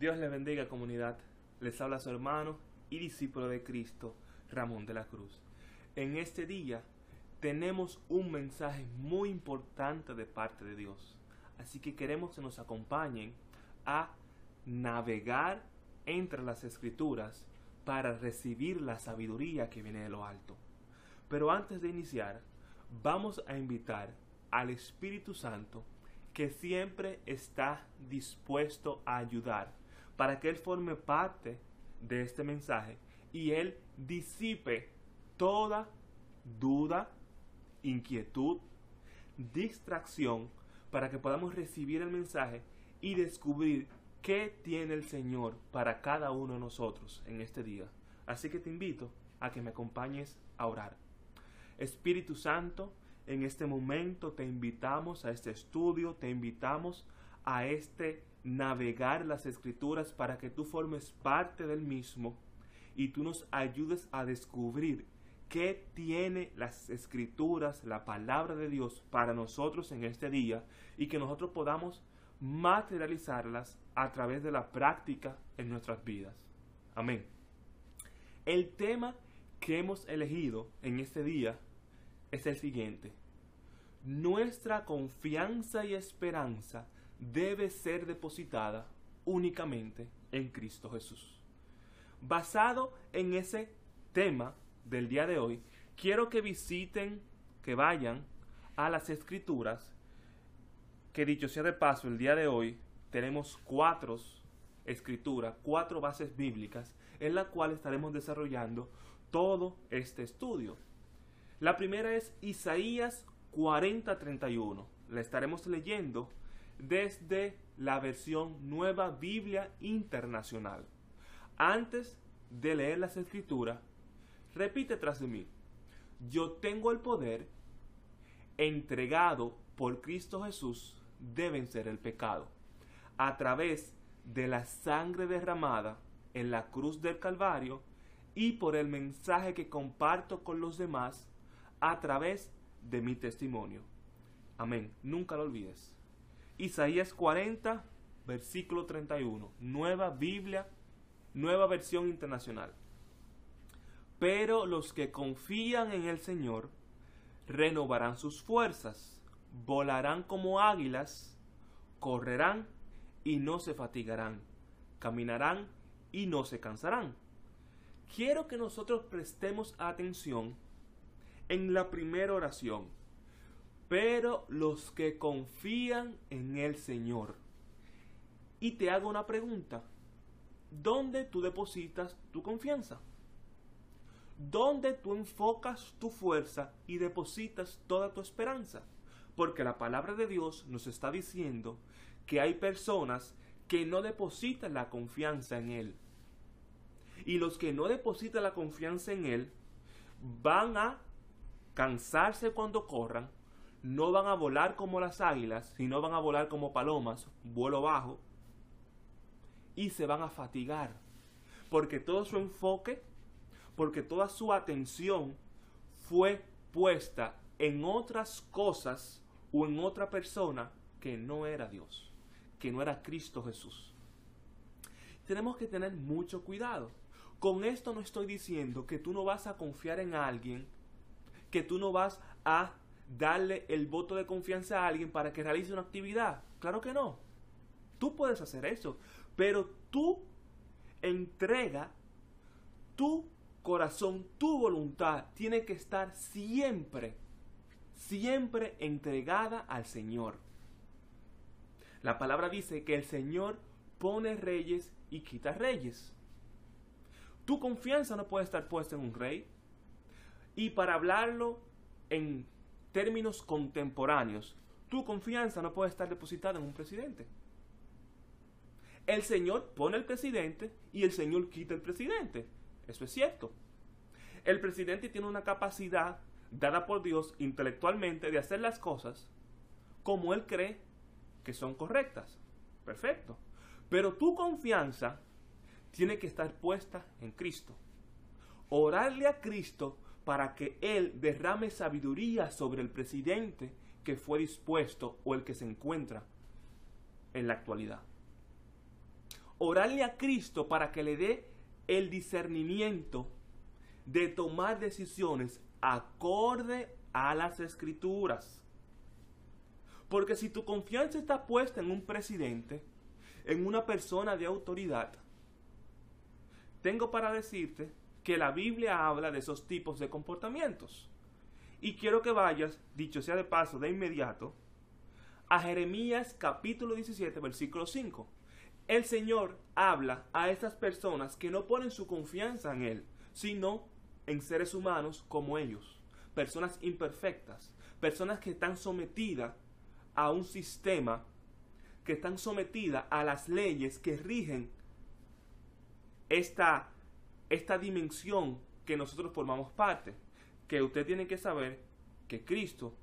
Dios le bendiga comunidad. Les habla su hermano y discípulo de Cristo, Ramón de la Cruz. En este día tenemos un mensaje muy importante de parte de Dios. Así que queremos que nos acompañen a navegar entre las escrituras para recibir la sabiduría que viene de lo alto. Pero antes de iniciar, vamos a invitar al Espíritu Santo que siempre está dispuesto a ayudar para que Él forme parte de este mensaje y Él disipe toda duda, inquietud, distracción para que podamos recibir el mensaje y descubrir qué tiene el Señor para cada uno de nosotros en este día. Así que te invito a que me acompañes a orar. Espíritu Santo, en este momento te invitamos a este estudio, te invitamos a este navegar las escrituras para que tú formes parte del mismo y tú nos ayudes a descubrir qué tiene las escrituras, la palabra de Dios para nosotros en este día y que nosotros podamos materializarlas a través de la práctica en nuestras vidas. Amén. El tema que hemos elegido en este día es el siguiente. Nuestra confianza y esperanza debe ser depositada únicamente en Cristo Jesús. Basado en ese tema del día de hoy, quiero que visiten, que vayan a las escrituras que dicho sea de paso, el día de hoy tenemos cuatro escrituras, cuatro bases bíblicas en la cual estaremos desarrollando todo este estudio. La primera es Isaías 40:31. La estaremos leyendo desde la versión Nueva Biblia Internacional. Antes de leer las escrituras, repite tras de mí. Yo tengo el poder entregado por Cristo Jesús deben ser el pecado. A través de la sangre derramada en la cruz del Calvario y por el mensaje que comparto con los demás a través de mi testimonio. Amén. Nunca lo olvides. Isaías 40, versículo 31. Nueva Biblia, nueva versión internacional. Pero los que confían en el Señor renovarán sus fuerzas volarán como águilas, correrán y no se fatigarán, caminarán y no se cansarán. Quiero que nosotros prestemos atención en la primera oración, pero los que confían en el Señor. Y te hago una pregunta, ¿dónde tú depositas tu confianza? ¿Dónde tú enfocas tu fuerza y depositas toda tu esperanza? Porque la palabra de Dios nos está diciendo que hay personas que no depositan la confianza en Él. Y los que no depositan la confianza en Él van a cansarse cuando corran, no van a volar como las águilas, sino van a volar como palomas, vuelo bajo, y se van a fatigar. Porque todo su enfoque, porque toda su atención fue puesta en otras cosas o en otra persona que no era Dios, que no era Cristo Jesús. Tenemos que tener mucho cuidado. Con esto no estoy diciendo que tú no vas a confiar en alguien, que tú no vas a darle el voto de confianza a alguien para que realice una actividad. Claro que no. Tú puedes hacer eso, pero tú entrega tu corazón, tu voluntad tiene que estar siempre siempre entregada al Señor. La palabra dice que el Señor pone reyes y quita reyes. Tu confianza no puede estar puesta en un rey. Y para hablarlo en términos contemporáneos, tu confianza no puede estar depositada en un presidente. El Señor pone el presidente y el Señor quita el presidente. Eso es cierto. El presidente tiene una capacidad dada por Dios intelectualmente de hacer las cosas como Él cree que son correctas. Perfecto. Pero tu confianza tiene que estar puesta en Cristo. Orarle a Cristo para que Él derrame sabiduría sobre el presidente que fue dispuesto o el que se encuentra en la actualidad. orarle a Cristo para que le dé el discernimiento de tomar decisiones acorde a las escrituras. Porque si tu confianza está puesta en un presidente, en una persona de autoridad, tengo para decirte que la Biblia habla de esos tipos de comportamientos. Y quiero que vayas, dicho sea de paso, de inmediato, a Jeremías capítulo 17, versículo 5. El Señor habla a estas personas que no ponen su confianza en Él, sino en seres humanos como ellos, personas imperfectas, personas que están sometidas a un sistema, que están sometidas a las leyes que rigen esta, esta dimensión que nosotros formamos parte. Que usted tiene que saber que Cristo,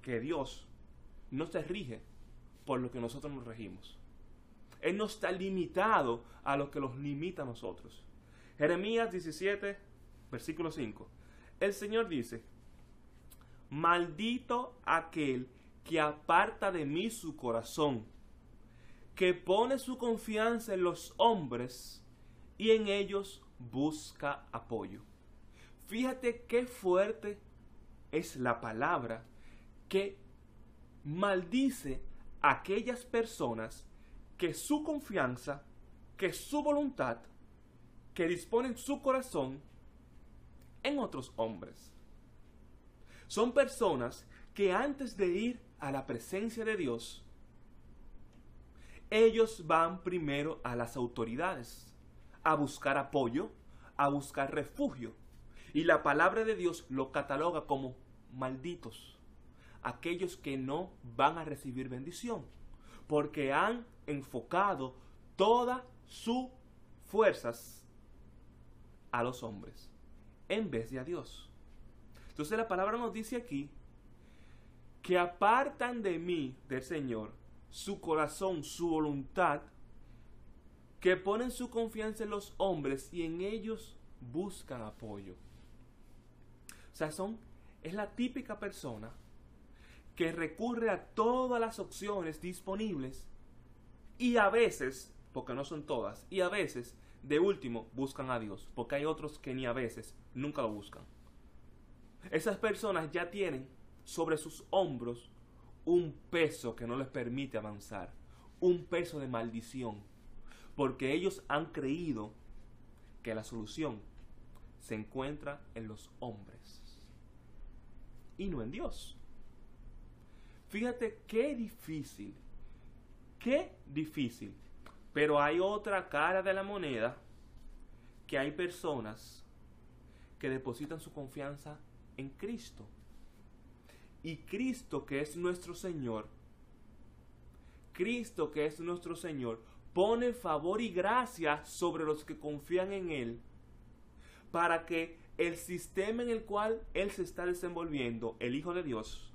que Dios, no se rige por lo que nosotros nos regimos. Él no está limitado a lo que los limita a nosotros. Jeremías 17, versículo 5. El Señor dice, maldito aquel que aparta de mí su corazón, que pone su confianza en los hombres y en ellos busca apoyo. Fíjate qué fuerte es la palabra que maldice a aquellas personas que su confianza, que su voluntad, que disponen su corazón en otros hombres. Son personas que antes de ir a la presencia de Dios, ellos van primero a las autoridades a buscar apoyo, a buscar refugio. Y la palabra de Dios lo cataloga como malditos, aquellos que no van a recibir bendición, porque han enfocado todas sus fuerzas a los hombres en vez de a Dios. Entonces la palabra nos dice aquí que apartan de mí, del Señor, su corazón, su voluntad, que ponen su confianza en los hombres y en ellos buscan apoyo. O sea, son, es la típica persona que recurre a todas las opciones disponibles y a veces, porque no son todas, y a veces, de último, buscan a Dios, porque hay otros que ni a veces nunca lo buscan. Esas personas ya tienen sobre sus hombros un peso que no les permite avanzar, un peso de maldición, porque ellos han creído que la solución se encuentra en los hombres y no en Dios. Fíjate qué difícil, qué difícil. Pero hay otra cara de la moneda que hay personas que depositan su confianza en Cristo. Y Cristo que es nuestro Señor, Cristo que es nuestro Señor, pone favor y gracia sobre los que confían en Él, para que el sistema en el cual Él se está desenvolviendo, el Hijo de Dios,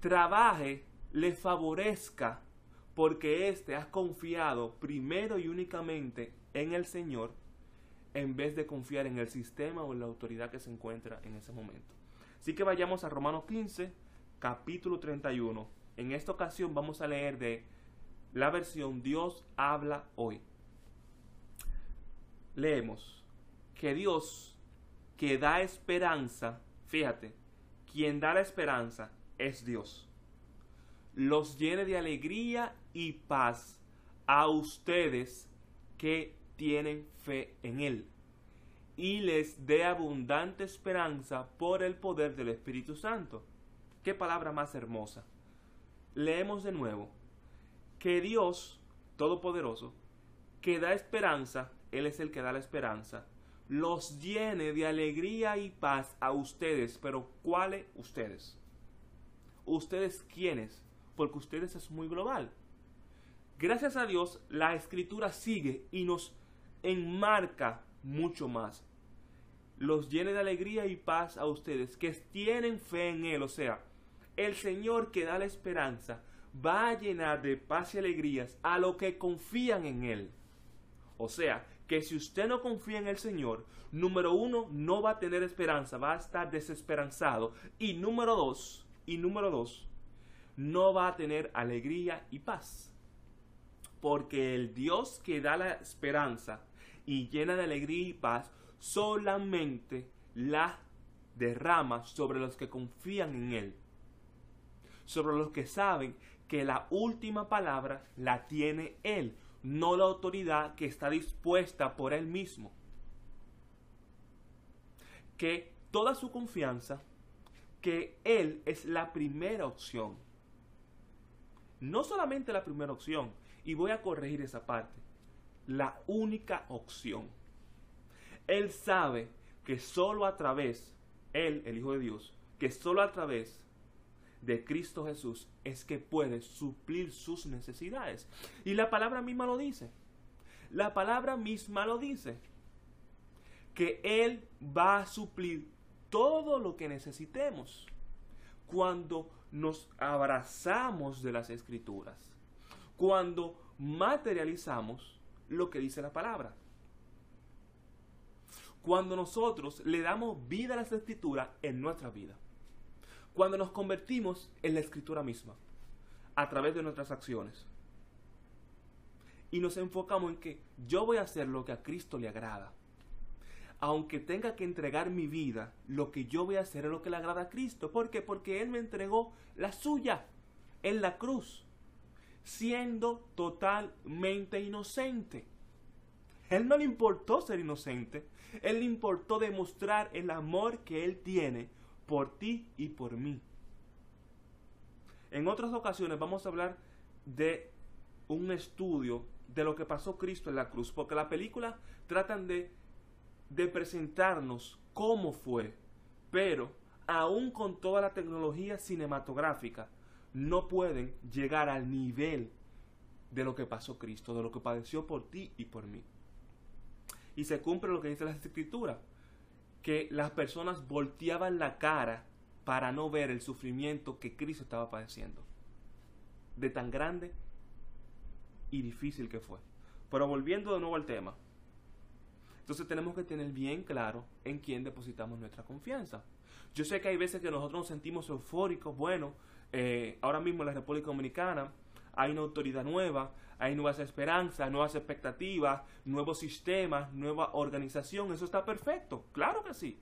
trabaje, le favorezca, porque éste ha confiado primero y únicamente en el Señor, en vez de confiar en el sistema o en la autoridad que se encuentra en ese momento. Así que vayamos a Romanos 15, capítulo 31. En esta ocasión vamos a leer de la versión Dios habla hoy. Leemos que Dios que da esperanza, fíjate, quien da la esperanza es Dios. Los llene de alegría y paz a ustedes que tienen fe en Él y les dé abundante esperanza por el poder del Espíritu Santo. Qué palabra más hermosa. Leemos de nuevo que Dios Todopoderoso, que da esperanza, Él es el que da la esperanza, los llene de alegría y paz a ustedes. Pero ¿cuáles ustedes? ¿Ustedes quiénes? Porque ustedes es muy global. Gracias a Dios, la escritura sigue y nos enmarca mucho más. Los llene de alegría y paz a ustedes que tienen fe en Él. O sea, el Señor que da la esperanza va a llenar de paz y alegrías a los que confían en Él. O sea, que si usted no confía en el Señor, número uno, no va a tener esperanza, va a estar desesperanzado. Y número dos, y número dos, no va a tener alegría y paz. porque el Dios que da la esperanza y llena de alegría y paz solamente la derrama sobre los que confían en Él, sobre los que saben que la última palabra la tiene Él, no la autoridad que está dispuesta por Él mismo. Que toda su confianza, que Él es la primera opción. No solamente la primera opción, y voy a corregir esa parte, la única opción. Él sabe que solo a través, Él, el Hijo de Dios, que solo a través de Cristo Jesús es que puede suplir sus necesidades. Y la palabra misma lo dice. La palabra misma lo dice. Que Él va a suplir todo lo que necesitemos cuando nos abrazamos de las escrituras. Cuando materializamos lo que dice la palabra. Cuando nosotros le damos vida a las escrituras en nuestra vida cuando nos convertimos en la escritura misma, a través de nuestras acciones. Y nos enfocamos en que yo voy a hacer lo que a Cristo le agrada. Aunque tenga que entregar mi vida, lo que yo voy a hacer es lo que le agrada a Cristo. ¿Por qué? Porque Él me entregó la suya en la cruz, siendo totalmente inocente. Él no le importó ser inocente, Él le importó demostrar el amor que Él tiene por ti y por mí. En otras ocasiones vamos a hablar de un estudio de lo que pasó Cristo en la cruz, porque la película tratan de, de presentarnos cómo fue, pero aún con toda la tecnología cinematográfica, no pueden llegar al nivel de lo que pasó Cristo, de lo que padeció por ti y por mí. Y se cumple lo que dice la escritura que las personas volteaban la cara para no ver el sufrimiento que Cristo estaba padeciendo. De tan grande y difícil que fue. Pero volviendo de nuevo al tema. Entonces tenemos que tener bien claro en quién depositamos nuestra confianza. Yo sé que hay veces que nosotros nos sentimos eufóricos. Bueno, eh, ahora mismo en la República Dominicana hay una autoridad nueva, hay nuevas esperanzas, nuevas expectativas, nuevos sistemas, nueva organización. Eso está perfecto, claro que sí.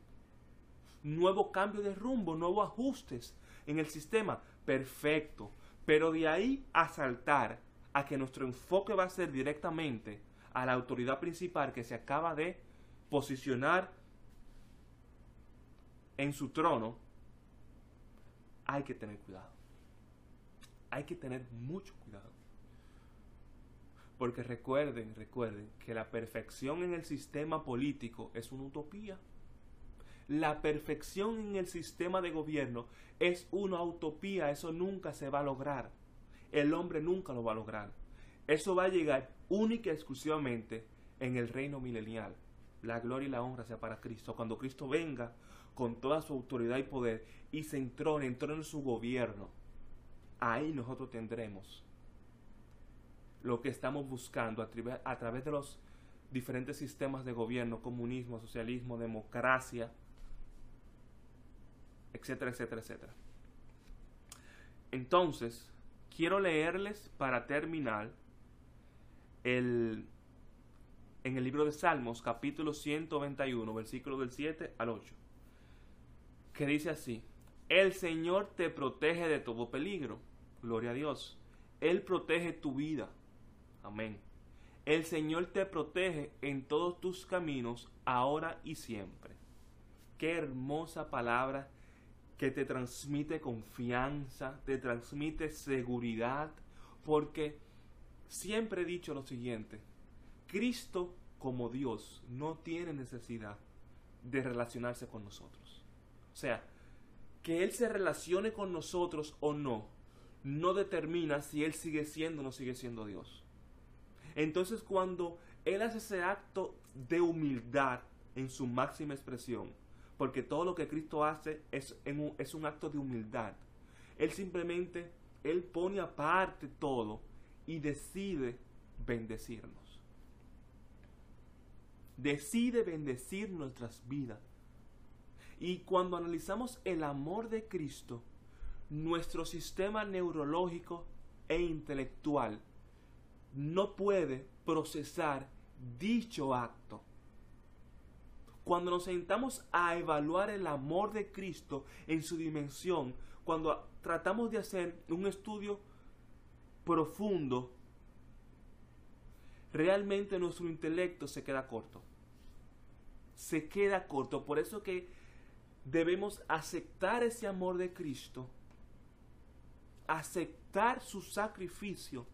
Nuevo cambio de rumbo, nuevos ajustes en el sistema, perfecto. Pero de ahí a saltar a que nuestro enfoque va a ser directamente a la autoridad principal que se acaba de posicionar en su trono, hay que tener cuidado. Hay que tener mucho cuidado. Porque recuerden, recuerden que la perfección en el sistema político es una utopía. La perfección en el sistema de gobierno es una utopía, eso nunca se va a lograr. El hombre nunca lo va a lograr. Eso va a llegar única y exclusivamente en el reino milenial. La gloria y la honra sea para Cristo. Cuando Cristo venga con toda su autoridad y poder y se entrone, entrone en su gobierno, ahí nosotros tendremos lo que estamos buscando a, través de los diferentes sistemas de gobierno, comunismo, socialismo, democracia, etcétera, etcétera, etcétera. Entonces, quiero leerles para terminar el, en el libro de Salmos, capítulo 191, versículo del 7 al 8, que dice así, el Señor te protege de todo peligro, gloria a Dios, Él protege tu vida Amén. El Señor te protege en todos tus caminos, ahora y siempre. Qué hermosa palabra que te transmite confianza, te transmite seguridad, porque siempre he dicho lo siguiente, Cristo como Dios no tiene necesidad de relacionarse con nosotros. O sea, que Él se relacione con nosotros o no, no determina si Él sigue siendo o no sigue siendo Dios. Entonces cuando Él hace ese acto de humildad en su máxima expresión, porque todo lo que Cristo hace es, un, un acto de humildad, Él simplemente, Él pone aparte todo y decide bendecirnos. Decide bendecir nuestras vidas. Y cuando analizamos el amor de Cristo, nuestro sistema neurológico e intelectual no puede procesar dicho acto. Cuando nos sentamos a evaluar el amor de Cristo en su dimensión, cuando tratamos de hacer un estudio profundo, realmente nuestro intelecto se queda corto. Se queda corto. Por eso que debemos aceptar ese amor de Cristo, aceptar su sacrificio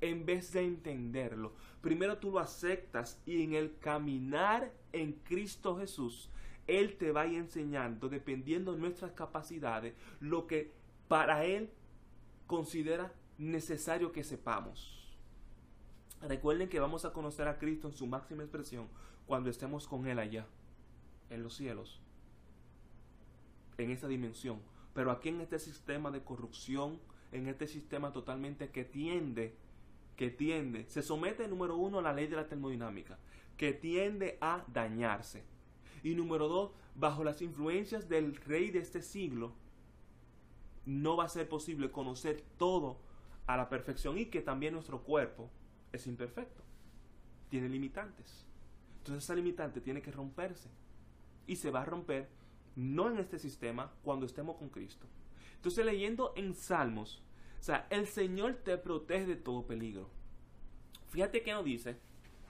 en vez de entenderlo. Primero tú lo aceptas y en el caminar en Cristo Jesús, Él te va enseñando, dependiendo de nuestras capacidades, lo que para Él considera necesario que sepamos. Recuerden que vamos a conocer a Cristo en su máxima expresión cuando estemos con Él allá, en los cielos, en esa dimensión. Pero aquí en este sistema de corrupción, en este sistema totalmente que tiende que tiende, se somete número uno a la ley de la termodinámica, que tiende a dañarse. Y número dos, bajo las influencias del rey de este siglo, no va a ser posible conocer todo a la perfección y que también nuestro cuerpo es imperfecto, tiene limitantes. Entonces esa limitante tiene que romperse y se va a romper no en este sistema cuando estemos con Cristo. Entonces leyendo en Salmos o sea, el Señor te protege de todo peligro. Fíjate que nos dice,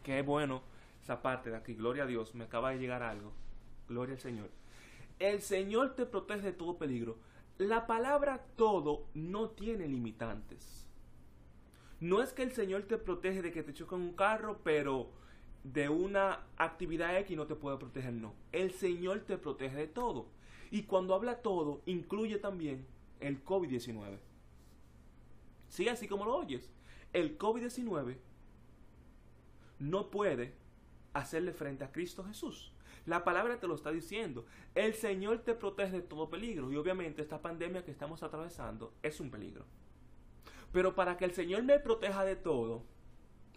que es bueno esa parte de aquí, gloria a Dios, me acaba de llegar algo, gloria al Señor. El Señor te protege de todo peligro. La palabra todo no tiene limitantes. No es que el Señor te protege de que te choque un carro, pero de una actividad X no te puede proteger, no. El Señor te protege de todo. Y cuando habla todo, incluye también el COVID-19. Sí, así como lo oyes. El COVID-19 no puede hacerle frente a Cristo Jesús. La palabra te lo está diciendo. El Señor te protege de todo peligro. Y obviamente esta pandemia que estamos atravesando es un peligro. Pero para que el Señor me proteja de todo,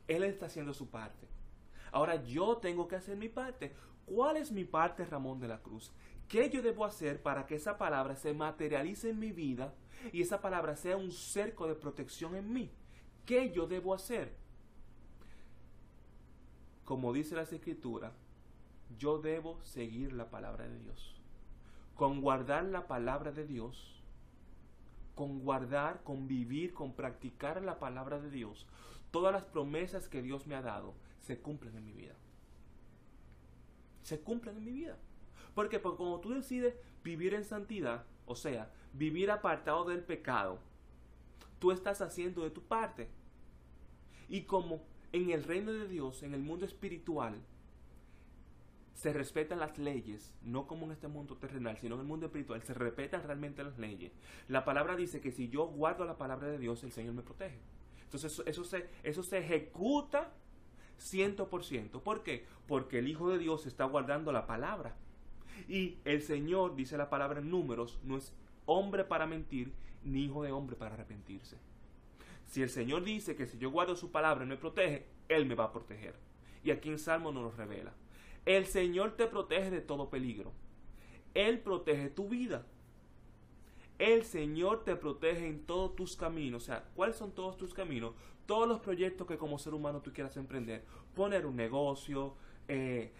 Él está haciendo su parte. Ahora yo tengo que hacer mi parte. ¿Cuál es mi parte, Ramón de la Cruz? ¿Qué yo debo hacer para que esa palabra se materialice en mi vida y esa palabra sea un cerco de protección en mí. ¿Qué yo debo hacer? Como dice la escritura, yo debo seguir la palabra de Dios. Con guardar la palabra de Dios, con guardar, con vivir, con practicar la palabra de Dios, todas las promesas que Dios me ha dado se cumplen en mi vida. Se cumplen en mi vida. Porque, porque como tú decides vivir en santidad, o sea, vivir apartado del pecado, tú estás haciendo de tu parte. Y como en el reino de Dios, en el mundo espiritual, se respetan las leyes, no como en este mundo terrenal, sino en el mundo espiritual, se respetan realmente las leyes. La palabra dice que si yo guardo la palabra de Dios, el Señor me protege. Entonces se, eso se ejecuta ciento por ciento. ¿Por qué? Porque el Hijo de Dios está guardando la palabra. Y el Señor, dice la palabra en números, no es hombre para mentir, ni hijo de hombre para arrepentirse. Si el Señor dice que si yo guardo su palabra y me protege, Él me va a proteger. Y aquí en Salmo nos lo revela. El Señor te protege de todo peligro. Él protege tu vida. El Señor te protege en todos tus caminos. O sea, ¿cuáles son todos tus caminos? Todos los proyectos que como ser humano tú quieras emprender. Poner un negocio, eh,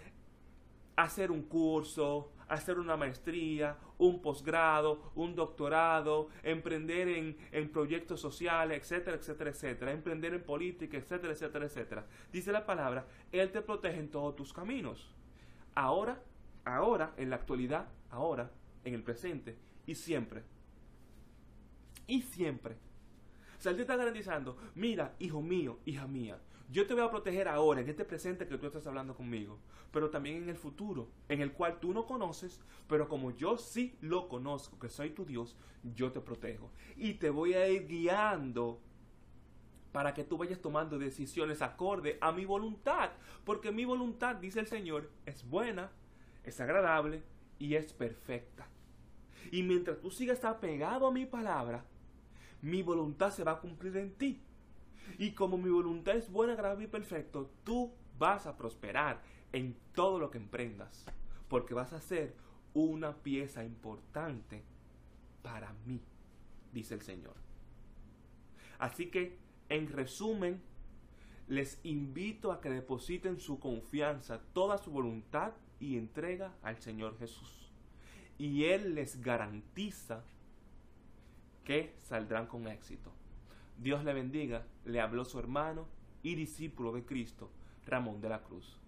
hacer un curso, hacer una maestría, un posgrado, un doctorado, emprender en, en, proyectos sociales, etcétera, etcétera, etcétera, emprender en política, etcétera, etcétera, etcétera. Dice la palabra, Él te protege en todos tus caminos. Ahora, ahora, en la actualidad, ahora, en el presente y siempre. Y siempre. O sea, Él te está garantizando, mira, hijo mío, hija mía, yo te voy a proteger ahora, en este presente que tú estás hablando conmigo, pero también en el futuro, en el cual tú no conoces, pero como yo sí lo conozco, que soy tu Dios, yo te protejo. Y te voy a ir guiando para que tú vayas tomando decisiones acorde a mi voluntad, porque mi voluntad, dice el Señor, es buena, es agradable y es perfecta. Y mientras tú sigas apegado a mi palabra, mi voluntad se va a cumplir en ti. Y como mi voluntad es buena, agradable y perfecto, tú vas a prosperar en todo lo que emprendas. Porque vas a ser una pieza importante para mí, dice el Señor. Así que En resumen, les invito a que depositen su confianza, toda su voluntad y entrega al Señor Jesús. Y Él les garantiza que saldrán con éxito. Dios le bendiga, le habló su hermano y discípulo de Cristo, Ramón de la Cruz.